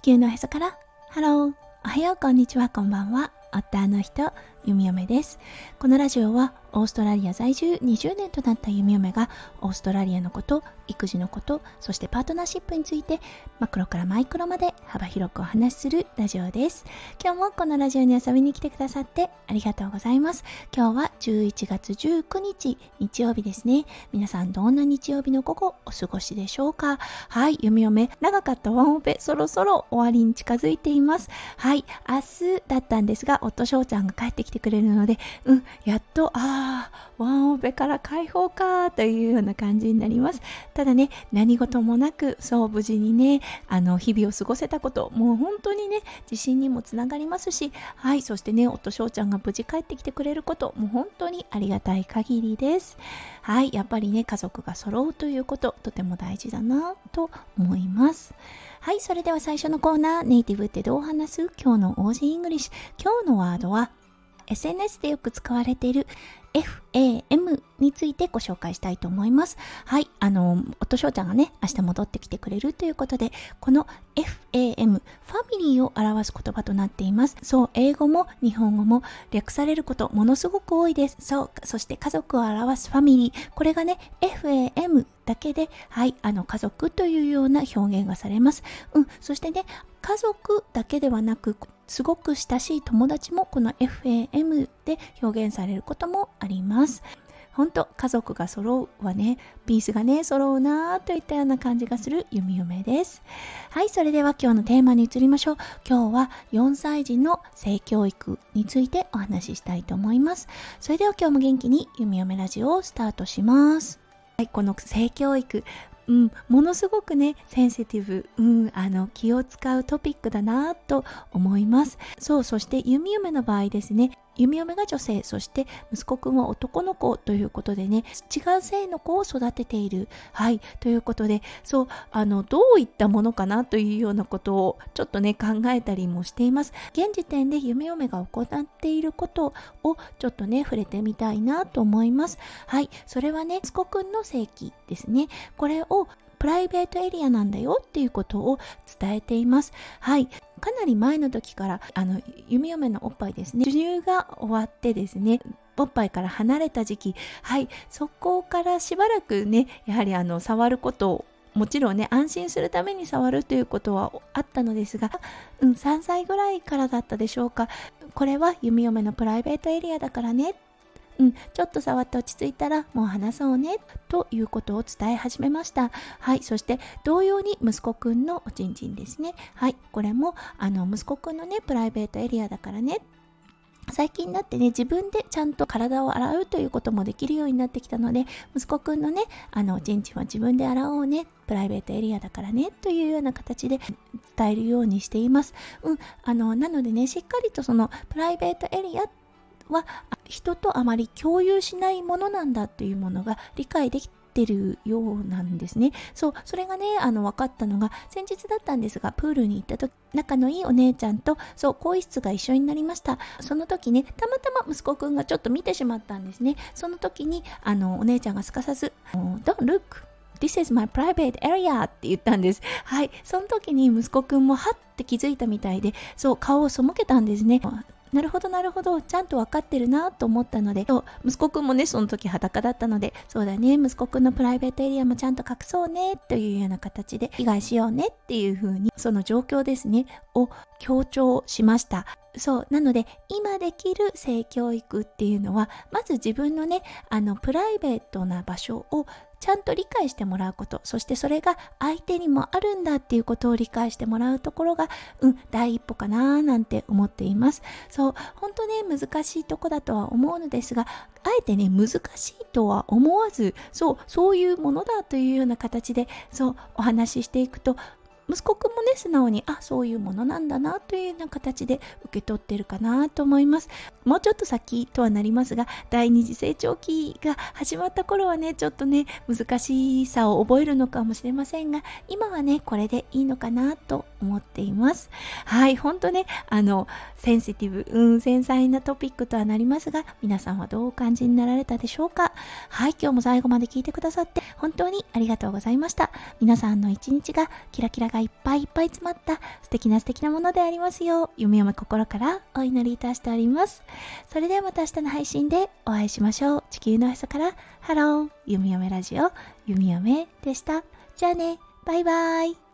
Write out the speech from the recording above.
地球のへそから。ハローおはよう。こんにちは。こんばんは。夫の人。弓嫁です。このラジオはオーストラリア在住20年となった弓嫁がオーストラリアのこと育児のことそしてパートナーシップについてマクロからマイクロまで幅広くお話しするラジオです。今日もこのラジオに遊びに来てくださってありがとうございます。今日は11月19日日曜日ですね。皆さんどんな日曜日の午後お過ごしでしょうか？はい弓嫁長かったワンオペそろそろ終わりに近づいています。はい明日だったんですが夫翔ちゃんが帰ってきてくれるのでうんやっとああワンオペから解放かというような感じになります。ただね何事もなくそう無事にねあの日々を過ごせたこともう本当にね自信にもつながりますしはいそしてね夫翔ちゃんが無事帰ってきてくれることもう本当にありがたい限りです。はいやっぱりね家族が揃うということとても大事だなと思います。はいそれでは最初のコーナーネイティブってどう話す？今日の Aussie English。今日のワードは SNS でよく使われている FAM についてご紹介したいと思います。はい、あの、夫翔ちゃんがね、明日戻ってきてくれるということで、この FAM、ファミリーを表す言葉となっています。そう、英語も日本語も略されること、ものすごく多いです。そう、そして家族を表すファミリー、これがね、FAM だけで、はい、あの、家族というような表現がされます。うん、そしてね、家族だけではなく、すごく親しい友達もこの FAM で表現されることもあります。本当家族が揃うはね、ピースがね、揃うなぁといったような感じがする弓嫁です。はい、それでは今日のテーマに移りましょう。今日は4歳児の性教育についてお話ししたいと思います。それでは今日も元気に弓嫁ラジオをスタートします。はい、この性教育、うん、ものすごくねセンシティブ、うん、あの気を使うトピックだなと思います。そうそして弓嫁の場合ですね。弓嫁が女性そして息子くんは男の子ということでね違う性の子を育てている。はい。ということでそうあのどういったものかなというようなことをちょっとね考えたりもしています。現時点で弓嫁が行っていることをちょっとね触れてみたいなと思います。はい。それはね息子くんの性器ですね。これをプライベートエリアなんだよっていうことを伝えています。はい。かなり前の時からあの弓嫁のおっぱいですね。授乳が終わってですねおっぱいから離れた時期はいそこからしばらくねやはりあの触ることをもちろんね安心するために触るということはあったのですが、うん、3歳ぐらいからだったでしょうか。これは弓嫁のプライベートエリアだからね。うん、ちょっと触って落ち着いたらもう話そうねということを伝え始めました。はいそして同様に息子くんのおちんちんですね。はいこれもあの息子くんのねプライベートエリアだからね。最近になってね自分でちゃんと体を洗うということもできるようになってきたので息子くんのねあのおちんちんは自分で洗おうねプライベートエリアだからねというような形で伝えるようにしています。うん、あのなのでねしっかりとそのプライベートエリアは人とあまり共有しないものなんだっていうものが理解できてるようなんですね。そう、それがね、あの、分かったのが、先日だったんですが、プールに行った時、仲のいいお姉ちゃんと、そう、更衣室が一緒になりました。その時ね、たまたま息子くんがちょっと見てしまったんですね。その時に、あの、お姉ちゃんがすかさず、Don't look! This is my private area って言ったんです。はい。その時に息子くんもはって気づいたみたいで、そう、顔を背けたんですね。なるほどなるほど。ちゃんと分かってるなと思ったので。息子くんもねその時裸だったので。そうだね。息子くんのプライベートエリアもちゃんと隠そうねというような形で被害しようねっていう風にその状況ですね。を強調しましたそうなので今できる性教育っていうのはまず自分のねあのプライベートな場所をちゃんと理解してもらうこと。そしてそれが相手にもあるんだっていうことを理解してもらうところがうん第一歩かななんて思っています。そう本当ね難しいとこだとは思うのですがあえてね難しいとは思わずそうそういうものだというような形でそうお話ししていくと息子くんもね素直にあそういうものなんだなというような形で受け取ってるかなと思います。もうちょっと先とはなりますが第二次成長期が始まった頃はねちょっとね難しさを覚えるのかもしれませんが今はねこれでいいのかなと思っていますはい本当ねあのセンシティブうん繊細なトピックとはなりますが皆さんはどうお感じになられたでしょうか？はい今日も最後まで聞いてくださって本当にありがとうございました皆さんの一日がキラキラがいっぱいいっぱい詰まった素敵な素敵なものでありますよう、弓嫁心からお祈りいたしております。それではまた明日の配信でお会いしましょう。地球のへそからハロー、弓嫁ラジオ、弓嫁でした。じゃあね、バイバイ。